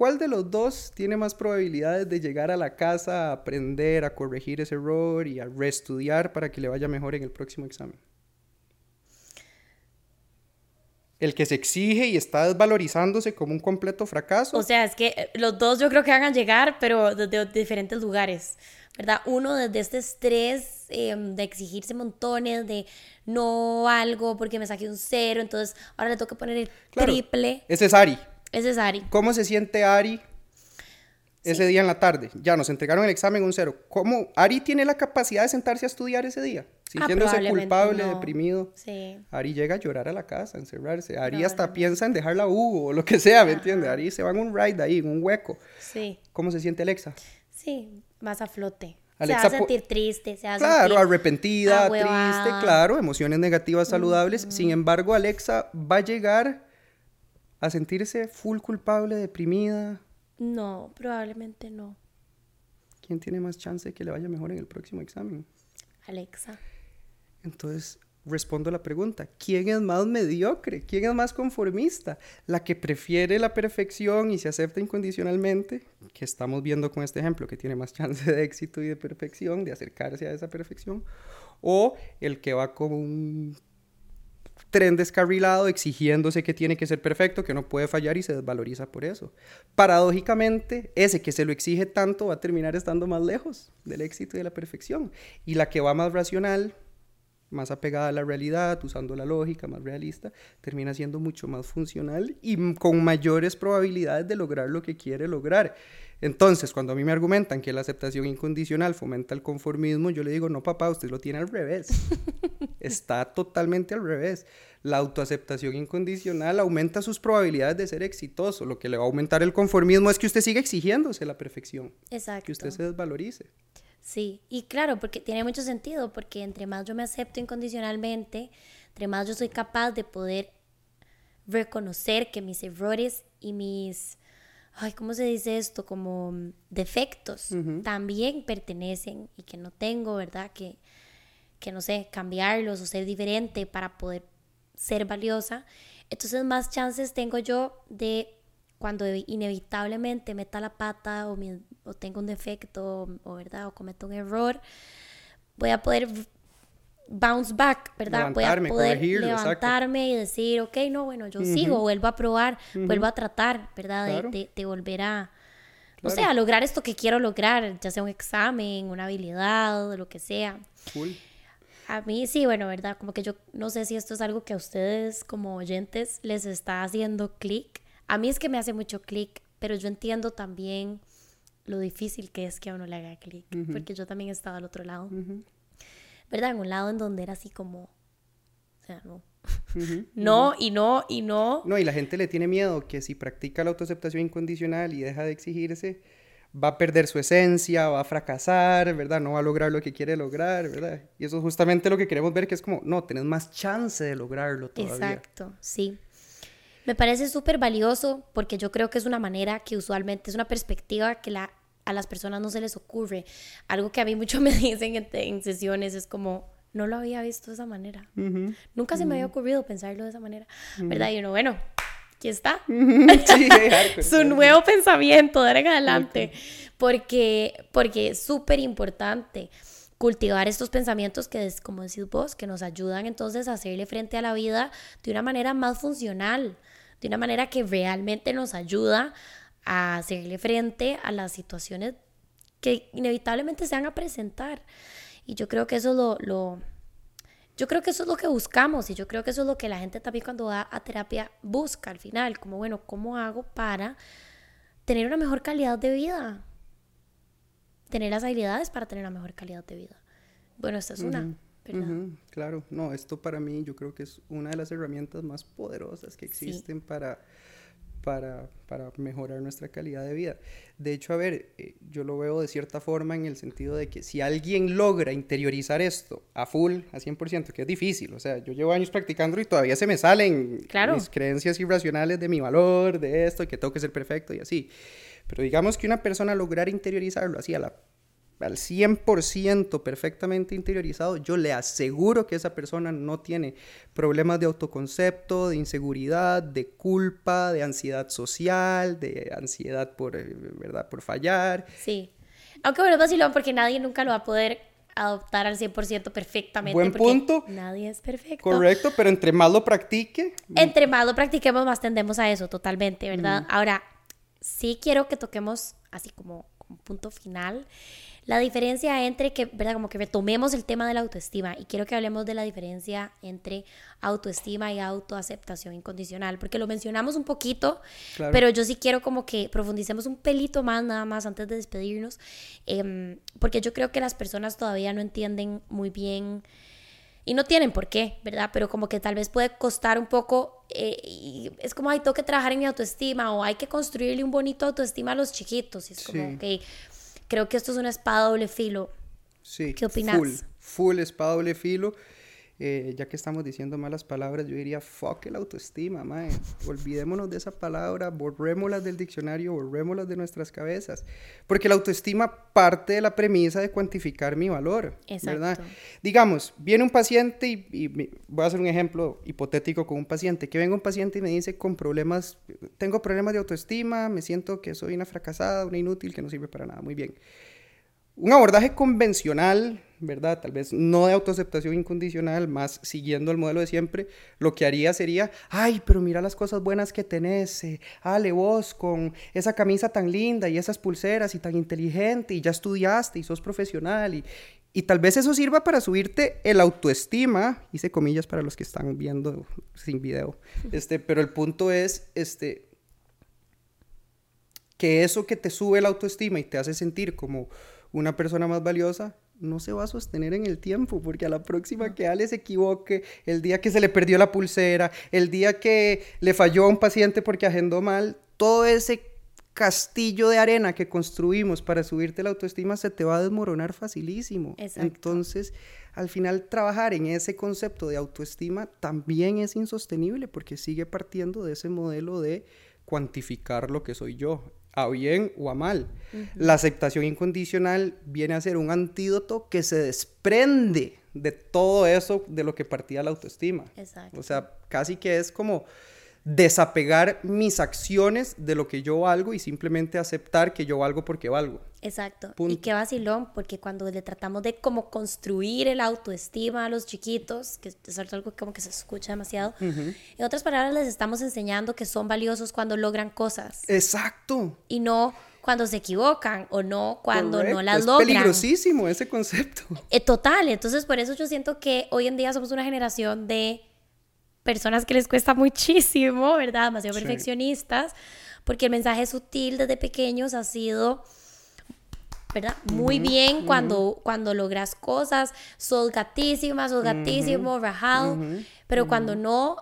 ¿Cuál de los dos tiene más probabilidades de llegar a la casa a aprender, a corregir ese error y a reestudiar para que le vaya mejor en el próximo examen? El que se exige y está desvalorizándose como un completo fracaso. O sea, es que eh, los dos yo creo que van a llegar, pero desde diferentes lugares, ¿verdad? Uno desde este estrés eh, de exigirse montones, de no algo porque me saqué un cero, entonces ahora le tengo que poner el Claro, triple. Ese es Ari. Ese es Ari. ¿Cómo se siente Ari ese día en la tarde? Ya nos entregaron el examen un cero. ¿Cómo Ari tiene la capacidad de sentarse a estudiar ese día? Sintiéndose culpable, no. deprimido. Sí. Ari llega a llorar a la casa, a encerrarse. Ari hasta piensa en dejar la U o lo que sea, ¿me entiende? Ari se va en un ride ahí, en un hueco. Sí. ¿Cómo se siente Alexa? Sí, más a flote. Alexa se va a sentir triste, se va a Claro, sentir arrepentida, ahuevada. triste, claro, emociones negativas saludables. Sin embargo, Alexa va a llegar a sentirse full culpable, deprimida. No, probablemente no. ¿Quién tiene más chance de que le vaya mejor en el próximo examen? Alexa. Entonces, respondo la pregunta, ¿quién es más mediocre? ¿Quién es más conformista? ¿La que prefiere la perfección y se acepta incondicionalmente? Que estamos viendo con este ejemplo, que tiene más chance de éxito y de perfección, de acercarse a esa perfección. ¿O el que va como un tren descarrilado exigiéndose que tiene que ser perfecto, que no puede fallar y se desvaloriza por eso. Paradójicamente, ese que se lo exige tanto va a terminar estando más lejos del éxito y de la perfección. Y la que va más racional, más apegada a la realidad, usando la lógica, más realista, termina siendo mucho más funcional y con mayores probabilidades de lograr lo que quiere lograr. Entonces, cuando a mí me argumentan que la aceptación incondicional fomenta el conformismo, yo le digo, no, papá, usted lo tiene al revés. Está totalmente al revés. La autoaceptación incondicional aumenta sus probabilidades de ser exitoso. Lo que le va a aumentar el conformismo es que usted siga exigiéndose la perfección, Exacto. que usted se desvalorice. Sí, y claro, porque tiene mucho sentido, porque entre más yo me acepto incondicionalmente, entre más yo soy capaz de poder reconocer que mis errores y mis, ay, ¿cómo se dice esto? Como mm, defectos también pertenecen y que no tengo, ¿verdad? Que, que no sé, cambiarlos o ser diferente para poder ser valiosa. Entonces más chances tengo yo de cuando inevitablemente meta la pata o, mi- o tengo un defecto o, verdad o cometo un error, voy a poder bounce back, ¿verdad? voy a poder exacto. levantarme y decir, ok, no, bueno, yo sigo, vuelvo a probar, vuelvo a tratar, ¿verdad? De- Claro. De, de volver a, no sé, a lograr esto que quiero lograr, ya sea un examen, una habilidad, lo que sea. A mí sí, bueno, ¿verdad? Como que yo no sé si esto es algo que a ustedes como oyentes les está haciendo clic. A mí es que me hace mucho clic, pero yo entiendo también lo difícil que es que a uno le haga clic, porque yo también estaba al otro lado. ¿Verdad? En un lado en donde era así como, o sea, no. no, y no, y no. No, y la gente le tiene miedo que si practica la autoaceptación incondicional y deja de exigirse, va a perder su esencia, va a fracasar, ¿verdad? No va a lograr lo que quiere lograr, ¿verdad? Y eso es justamente lo que queremos ver, que es como, no, tenés más chance de lograrlo todavía. Exacto, sí. Me parece súper valioso porque yo creo que es una manera que usualmente es una perspectiva que la, a las personas no se les ocurre. Algo que a mí mucho me dicen en, en sesiones es como, no lo había visto de esa manera. Nunca se me había ocurrido pensarlo de esa manera. ¿Verdad? Y uno, bueno, aquí está. sí, Su nuevo pensamiento, de en adelante. Porque, porque es súper importante. cultivar estos pensamientos que, es, como decís vos, que nos ayudan entonces a hacerle frente a la vida de una manera más funcional, de una manera que realmente nos ayuda a hacerle frente a las situaciones que inevitablemente se van a presentar. Y yo creo que eso lo, lo, yo creo que eso es lo que buscamos y yo creo que eso es lo que la gente también cuando va a terapia busca al final, como bueno, ¿cómo hago para tener una mejor calidad de vida? tener las habilidades para tener una mejor calidad de vida. Bueno, esta es una, ¿verdad? claro, no, esto para mí yo creo que es una de las herramientas más poderosas que existen para, para, para, mejorar nuestra calidad de vida. De hecho, a ver, eh, yo lo veo de cierta forma en el sentido de que si alguien logra interiorizar esto a full, a 100%, que es difícil, o sea, yo llevo años practicando y todavía se me salen mis creencias irracionales de mi valor, de esto, y que tengo que ser perfecto y así. Pero digamos que una persona lograr interiorizarlo así a la, al 100% perfectamente interiorizado, yo le aseguro que esa persona no tiene problemas de autoconcepto, de inseguridad, de culpa, de ansiedad social, de ansiedad por, eh, ¿verdad? por fallar. Sí. Aunque bueno, es vacilón porque nadie nunca lo va a poder adoptar al 100% perfectamente. Buen punto. Nadie es perfecto. Correcto, pero entre más lo practique. Entre más lo practiquemos, más tendemos a eso, totalmente, ¿verdad? Ahora, sí quiero que toquemos así como, como punto final la diferencia entre que, ¿verdad? Como que retomemos el tema de la autoestima y quiero que hablemos de la diferencia entre autoestima y autoaceptación incondicional, porque lo mencionamos un poquito, pero yo sí quiero como que profundicemos un pelito más nada más antes de despedirnos, em, porque yo creo que las personas todavía no entienden muy bien y no tienen por qué, ¿verdad? Pero como que tal vez puede costar un poco, eh, y es como, hay tengo que trabajar en mi autoestima o hay que construirle un bonito autoestima a los chiquitos. Y es como, que creo que esto es una espada doble filo. Sí. ¿Qué opinas? Full, full espada doble filo. Eh, ya que estamos diciendo malas palabras, yo diría fuck el autoestima, mae. Olvidémonos de esa palabra, borrémoslas del diccionario, borrémoslas de nuestras cabezas. Porque la autoestima parte de la premisa de cuantificar mi valor, Exacto. ¿verdad? Digamos, viene un paciente y, y, voy a hacer un ejemplo hipotético con un paciente, que venga un paciente y me dice con problemas, tengo problemas de autoestima, me siento que soy una fracasada, una inútil, que no sirve para nada. Muy bien. Un abordaje convencional, ¿verdad? Tal vez no de autoaceptación incondicional, más siguiendo el modelo de siempre, lo que haría sería, ay, pero mira las cosas buenas que tenés, eh, ale vos con esa camisa tan linda y esas pulseras y tan inteligente y ya estudiaste y sos profesional y, y tal vez eso sirva para subirte el autoestima, hice comillas para los que están viendo sin video, este, pero el punto es, este, que eso que te sube la autoestima y te hace sentir como una persona más valiosa no se va a sostener en el tiempo, porque a la próxima que Ale se equivoque, el día que se le perdió la pulsera, el día que le falló a un paciente porque agendó mal, todo ese castillo de arena que construimos para subirte la autoestima se te va a desmoronar facilísimo. Entonces, al final trabajar en ese concepto de autoestima también es insostenible porque sigue partiendo de ese modelo de cuantificar lo que soy yo a bien o a mal. La aceptación incondicional viene a ser un antídoto que se desprende de todo eso de lo que partía la autoestima. Exacto. O sea, casi que es como desapegar mis acciones de lo que yo valgo y simplemente aceptar que yo valgo porque valgo. Exacto. Y qué vacilón, porque cuando le tratamos de como construir el autoestima a los chiquitos, que es algo como que se escucha demasiado, en otras palabras les estamos enseñando que son valiosos cuando logran cosas. Exacto. Y no cuando se equivocan o no cuando no las logran. Es peligrosísimo ese concepto. Eh, total, entonces por eso yo siento que hoy en día somos una generación de personas que les cuesta muchísimo, ¿verdad? Demasiado perfeccionistas, porque el mensaje sutil desde pequeños ha sido... ¿verdad? Muy bien cuando, cuando logras cosas, sos gatísima, sos gatísimo, rajado, pero cuando no,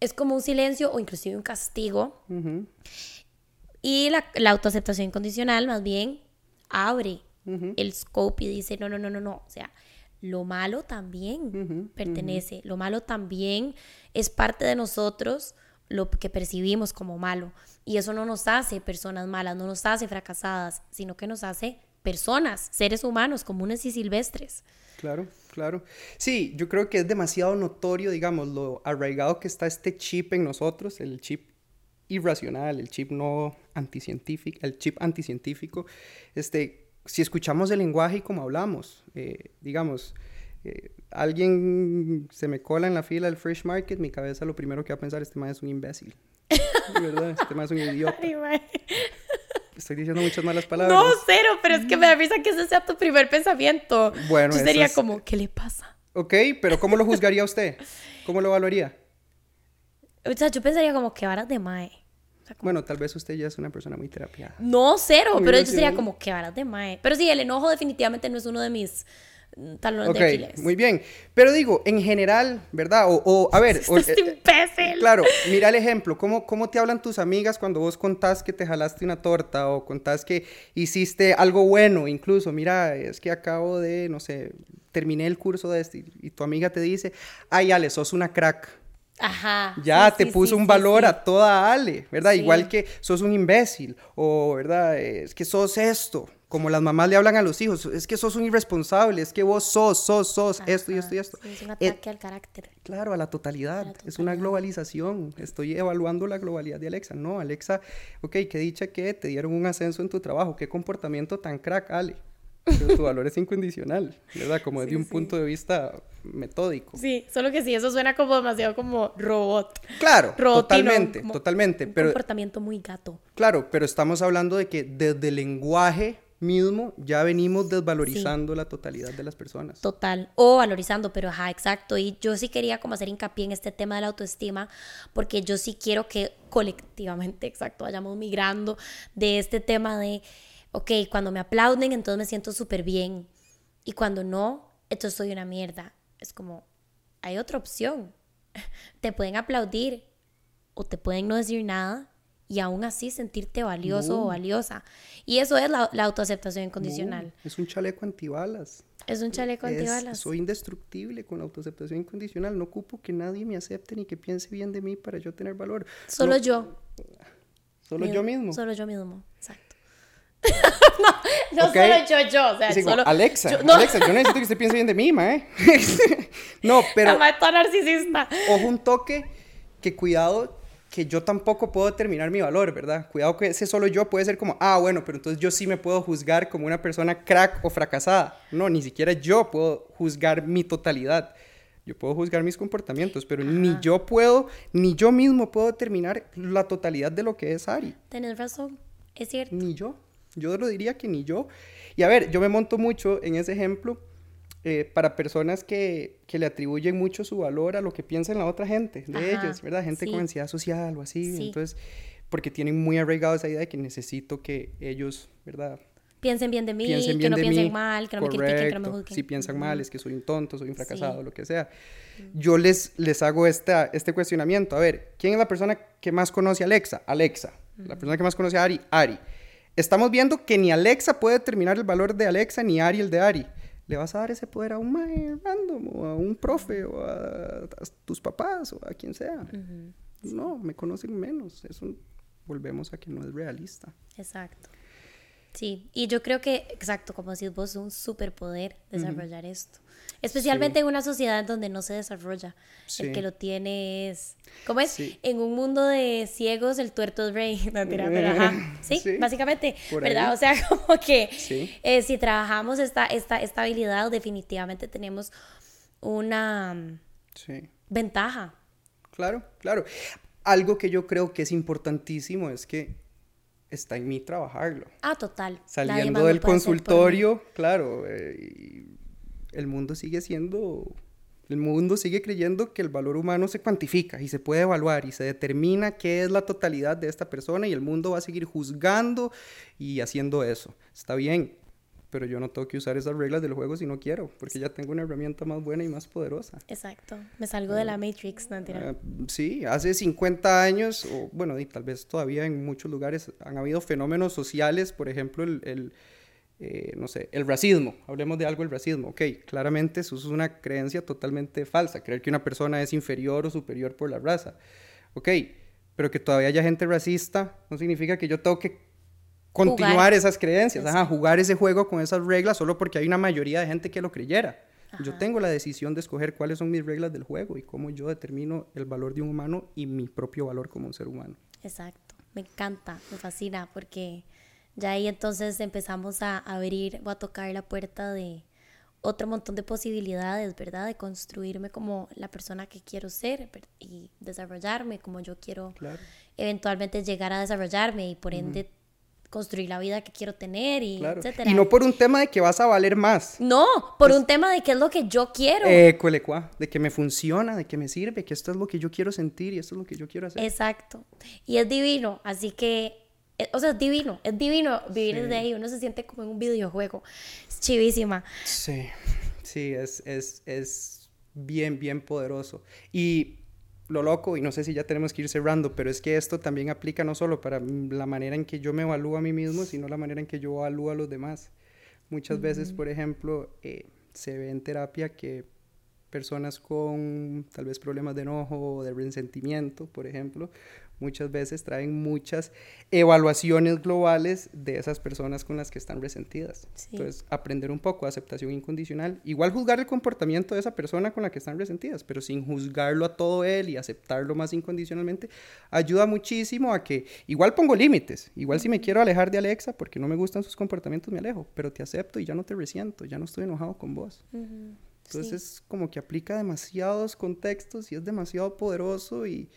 es como un silencio o inclusive un castigo. Y la, la, autoaceptación incondicional más bien abre el scope y dice, no, no, no, no, no, o sea, lo malo también pertenece, lo malo también es parte de nosotros, lo que percibimos como malo. Y eso no nos hace personas malas, no nos hace fracasadas, sino que nos hace personas, seres humanos comunes y silvestres. Claro, claro. Sí, yo creo que es demasiado notorio, digamos, lo arraigado que está este chip en nosotros, el chip irracional, el chip no anticientífico, el chip anticientífico, este, si escuchamos el lenguaje y cómo hablamos, eh, digamos, eh, alguien se me cola en la fila del Fresh Market, mi cabeza lo primero que va a pensar, este man es un imbécil. ¿Verdad? Este man es un idiota. Estoy diciendo muchas malas palabras. No, cero, pero es que me da risa que ese sea tu primer pensamiento. Bueno, Yo sería es- como, ¿qué le pasa? Ok, pero ¿cómo lo juzgaría usted? ¿Cómo lo evaluaría? O sea, yo pensaría como que varas de mae. Sea, como- Bueno, tal vez usted ya es una persona muy terapiada. no, cero, Muy pero yo sería como que varas de mae. Pero sí, el enojo definitivamente no es uno de mis mm, talones de Aquiles. muy bien. Pero digo, en general, ¿verdad? O, o, a ver, o- eh, imbécil. Claro, mira el ejemplo. ¿Cómo, ¿Cómo te hablan tus amigas cuando vos contás que te jalaste una torta o contás que hiciste algo bueno? Incluso, mira, es que acabo de, no sé, terminé el curso de este y- y tu amiga te dice, ay, Ale, sos una crack. Ajá. Ya sí, te sí, puso sí, un valor a toda Ale, ¿verdad? Igual que sos un imbécil o, ¿verdad? Es que sos esto. Como las mamás le hablan a los hijos, es que sos un irresponsable, es que vos sos, sos, sos esto y esto y esto. es un Eh, ataque al carácter. Claro, a la totalidad. A la Es una totalidad. globalización. Estoy evaluando la globalidad de Alexa. No, Alexa, ok, qué dicha que te dieron un ascenso en tu trabajo. Qué comportamiento tan crack, Ale. Pero tu valor es incondicional, ¿verdad? Como desde Sí, un sí. punto de vista metódico. Sí, solo que sí, eso suena como demasiado como robot. Claro, Robotino, totalmente, como totalmente. Un Pero, comportamiento muy gato. claro, pero estamos hablando de que desde el lenguaje mismo ya venimos desvalorizando la totalidad de las personas. Total. O valorizando, pero ajá, exacto. Y yo sí quería como hacer hincapié en este tema de la autoestima, porque yo sí quiero que colectivamente, exacto, vayamos migrando de este tema de, ok, cuando me aplauden, entonces me siento súper bien. Y cuando no, entonces soy una mierda. Es como, hay otra opción. Te pueden aplaudir o te pueden no decir nada y aún así sentirte valioso o valiosa. Y eso es la, la autoaceptación incondicional. No, es un chaleco antibalas. Es un chaleco Es- antibalas. soy indestructible con la autoaceptación incondicional. No ocupo que nadie me acepte ni que piense bien de mí para yo tener valor. Solo No, yo. Solo yo mismo. Solo yo mismo, exacto. no, no Ok. solo yo, yo. O sea, como, solo. Alexa, yo- no, Alexa, yo necesito que usted piense bien de mí, mae. no, pero la mae toda narcisista. ojo un toque que cuidado que yo tampoco puedo determinar mi valor, ¿verdad? Cuidado que ese solo yo puede ser como, ah, bueno, pero entonces yo sí me puedo juzgar como una persona crack o fracasada. No, ni siquiera yo puedo juzgar mi totalidad. Yo puedo juzgar mis comportamientos, pero ni yo puedo, ni yo mismo puedo determinar la totalidad de lo que es Ari. Tenés razón, es cierto. Ni yo. Yo lo diría que ni yo. Y a ver, yo me monto mucho en ese ejemplo eh, para personas que, que le atribuyen mucho su valor a lo que piensa la otra gente, de Ajá, ellos, ¿verdad? Gente sí. con ansiedad social o así. Sí. Entonces, porque tienen muy arraigado esa idea de que necesito que ellos, ¿verdad? Piensen bien de mí, piensen que bien no piensen mí. mal, que no me critiquen, que no me Correcto. juzguen. Si piensan mal, es que soy un tonto, soy un fracasado, Sí. lo que sea. Yo les, les hago esta, este cuestionamiento. A ver, ¿quién es la persona que más conoce a Alexa? Alexa. La persona que más conoce a Ari, Ari. Estamos viendo que ni Alexa puede determinar el valor de Alexa, ni Ari el de Ari. ¿Le vas a dar ese poder a un mae random, o a un profe, o a, a tus papás, o a quien sea? No, me conocen menos. Eso volvemos a que no es realista. Exacto. Sí, y yo creo que, exacto, como decís vos, es un superpoder desarrollar esto. Especialmente en una sociedad donde no se desarrolla. Sí. El que lo tiene es... ¿Cómo es? Sí. En un mundo de ciegos, el tuerto es rey. No, mentira, pero ajá. ¿Sí? Sí, Básicamente, por ¿verdad? ahí. O sea, como que Sí. eh, si trabajamos esta, esta, esta habilidad, definitivamente tenemos una mm, Sí. ventaja. Claro, claro. Algo que yo creo que es importantísimo es que está en mí trabajarlo. Ah, total. Saliendo del consultorio, claro, eh, el mundo sigue siendo, el mundo sigue creyendo que el valor humano se cuantifica y se puede evaluar y se determina qué es la totalidad de esta persona y el mundo va a seguir juzgando y haciendo eso. Está bien, pero yo no tengo que usar esas reglas del juego si no quiero, porque ya tengo una herramienta más buena y más poderosa. Exacto. Me salgo de la Matrix, no. Ah, sí, hace 50 años, o bueno, y tal vez todavía en muchos lugares han habido fenómenos sociales, por ejemplo, el, el, eh, no sé, el racismo. Hablemos de algo, el racismo. Ok, claramente eso es una creencia totalmente falsa, creer que una persona es inferior o superior por la raza. Ok, pero que todavía haya gente racista no significa que yo tengo que continuar Jugar. esas creencias, ajá, jugar ese juego con esas reglas solo porque hay una mayoría de gente que lo creyera. Yo tengo la decisión de escoger cuáles son mis reglas del juego y cómo yo determino el valor de un humano y mi propio valor como un ser humano. Exacto. Me encanta, me fascina porque Ya ahí entonces empezamos a abrir o a tocar la puerta de otro montón de posibilidades, ¿verdad? De construirme como la persona que quiero ser y desarrollarme como yo quiero eventualmente llegar a desarrollarme y por ende construir la vida que quiero tener y etcétera. Y no por un tema de que vas a valer más. No, por un tema de qué es lo que yo quiero. Eh, de que me funciona, de que me sirve, que esto es lo que yo quiero sentir y esto es lo que yo quiero hacer. Exacto. Y es divino, así que, eh, o sea, es divino, es divino vivir desde ahí, uno se siente como en un videojuego. Es chivísima. Sí, sí, es, es, es bien, bien poderoso. Y lo loco, y no sé si ya tenemos que ir cerrando, pero es que esto también aplica no solo para la manera en que yo me evalúo a mí mismo, sino la manera en que yo evalúo a los demás. Muchas veces, por ejemplo, eh, se ve en terapia que personas con tal vez problemas de enojo o de resentimiento, por ejemplo, muchas veces traen muchas evaluaciones globales de esas personas con las que están resentidas. Entonces, aprender un poco de aceptación incondicional, igual juzgar el comportamiento de esa persona con la que están resentidas, pero sin juzgarlo a todo él y aceptarlo más incondicionalmente, ayuda muchísimo a que, igual pongo límites, igual si me quiero alejar de Alexa porque no me gustan sus comportamientos, me alejo, pero te acepto y ya no te resiento, ya no estoy enojado con vos. Entonces, como que aplica demasiados contextos y es demasiado poderoso y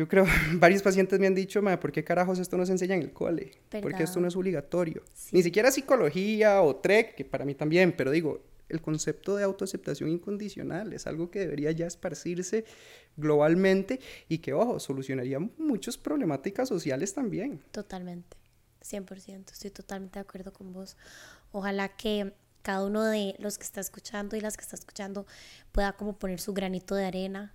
yo creo, varios pacientes me han dicho, ¿por qué carajos esto no se enseña en el cole? Porque esto no es obligatorio. Ni siquiera psicología o TREC, que para mí también, pero digo, el concepto de autoaceptación incondicional es algo que debería ya esparcirse globalmente y que, ojo, solucionaría muchas problemáticas sociales también. Totalmente, 100%, estoy totalmente de acuerdo con vos. Ojalá que cada uno de los que está escuchando y las que está escuchando pueda como poner su granito de arena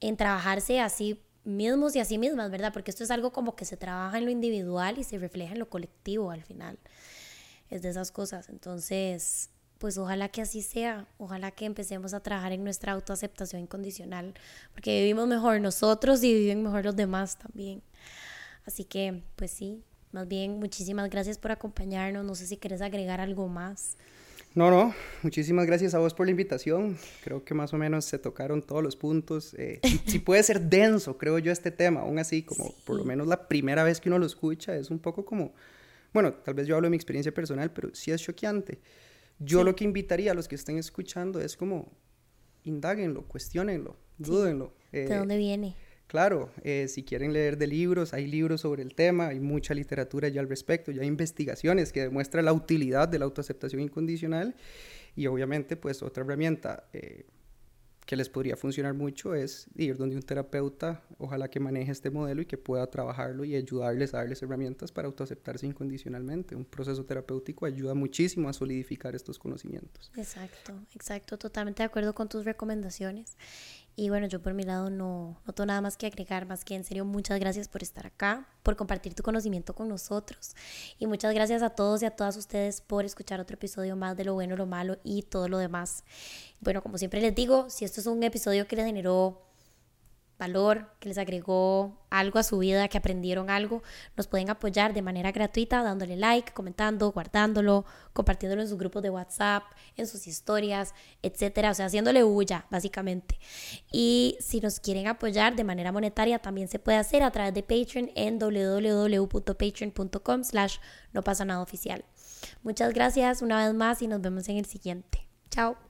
en trabajarse a sí mismos y a sí mismas, ¿verdad? Porque esto es algo como que se trabaja en lo individual y se refleja en lo colectivo al final. Es de esas cosas. Entonces, pues ojalá que así sea. Ojalá que empecemos a trabajar en nuestra autoaceptación incondicional, porque vivimos mejor nosotros y viven mejor los demás también. Así que, pues sí, más bien muchísimas gracias por acompañarnos. No sé si quieres agregar algo más. No, no, muchísimas gracias a vos por la invitación. Creo que más o menos se tocaron todos los puntos. Eh, si, puede ser denso, creo yo, este tema, aún así, como por lo menos la primera vez que uno lo escucha, es un poco como, bueno, tal vez yo hablo de mi experiencia personal, pero sí es choqueante. Yo lo que invitaría a los que estén escuchando es como, indáguenlo, cuestionenlo, dúdenlo. ¿De eh, dónde viene? Claro, eh, si quieren leer de libros, hay libros sobre el tema, hay mucha literatura ya al respecto, ya hay investigaciones que demuestran la utilidad de la autoaceptación incondicional y obviamente pues otra herramienta eh, que les podría funcionar mucho es ir donde un terapeuta, ojalá que maneje este modelo y que pueda trabajarlo y ayudarles a darles herramientas para autoaceptarse incondicionalmente. Un proceso terapéutico ayuda muchísimo a solidificar estos conocimientos. Exacto, exacto, totalmente de acuerdo con tus recomendaciones. Y bueno, yo por mi lado no, no tengo nada más que agregar, más que en serio muchas gracias por estar acá, por compartir tu conocimiento con nosotros. Y muchas gracias a todos y a todas ustedes por escuchar otro episodio más de lo bueno, lo malo y todo lo demás. Bueno, como siempre les digo, si esto es un episodio que les generó valor, que les agregó algo a su vida, que aprendieron algo, nos pueden apoyar de manera gratuita dándole like, comentando, guardándolo, compartiéndolo en sus grupos de WhatsApp, en sus historias, etcétera, o sea, haciéndole bulla, básicamente. Y si nos quieren apoyar de manera monetaria, también se puede hacer a través de Patreon en www.patreon.com slash no pasa nada oficial. Muchas gracias una vez más y nos vemos en el siguiente. Chao.